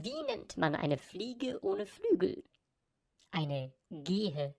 Wie nennt man eine Fliege ohne Flügel? Eine Gehe.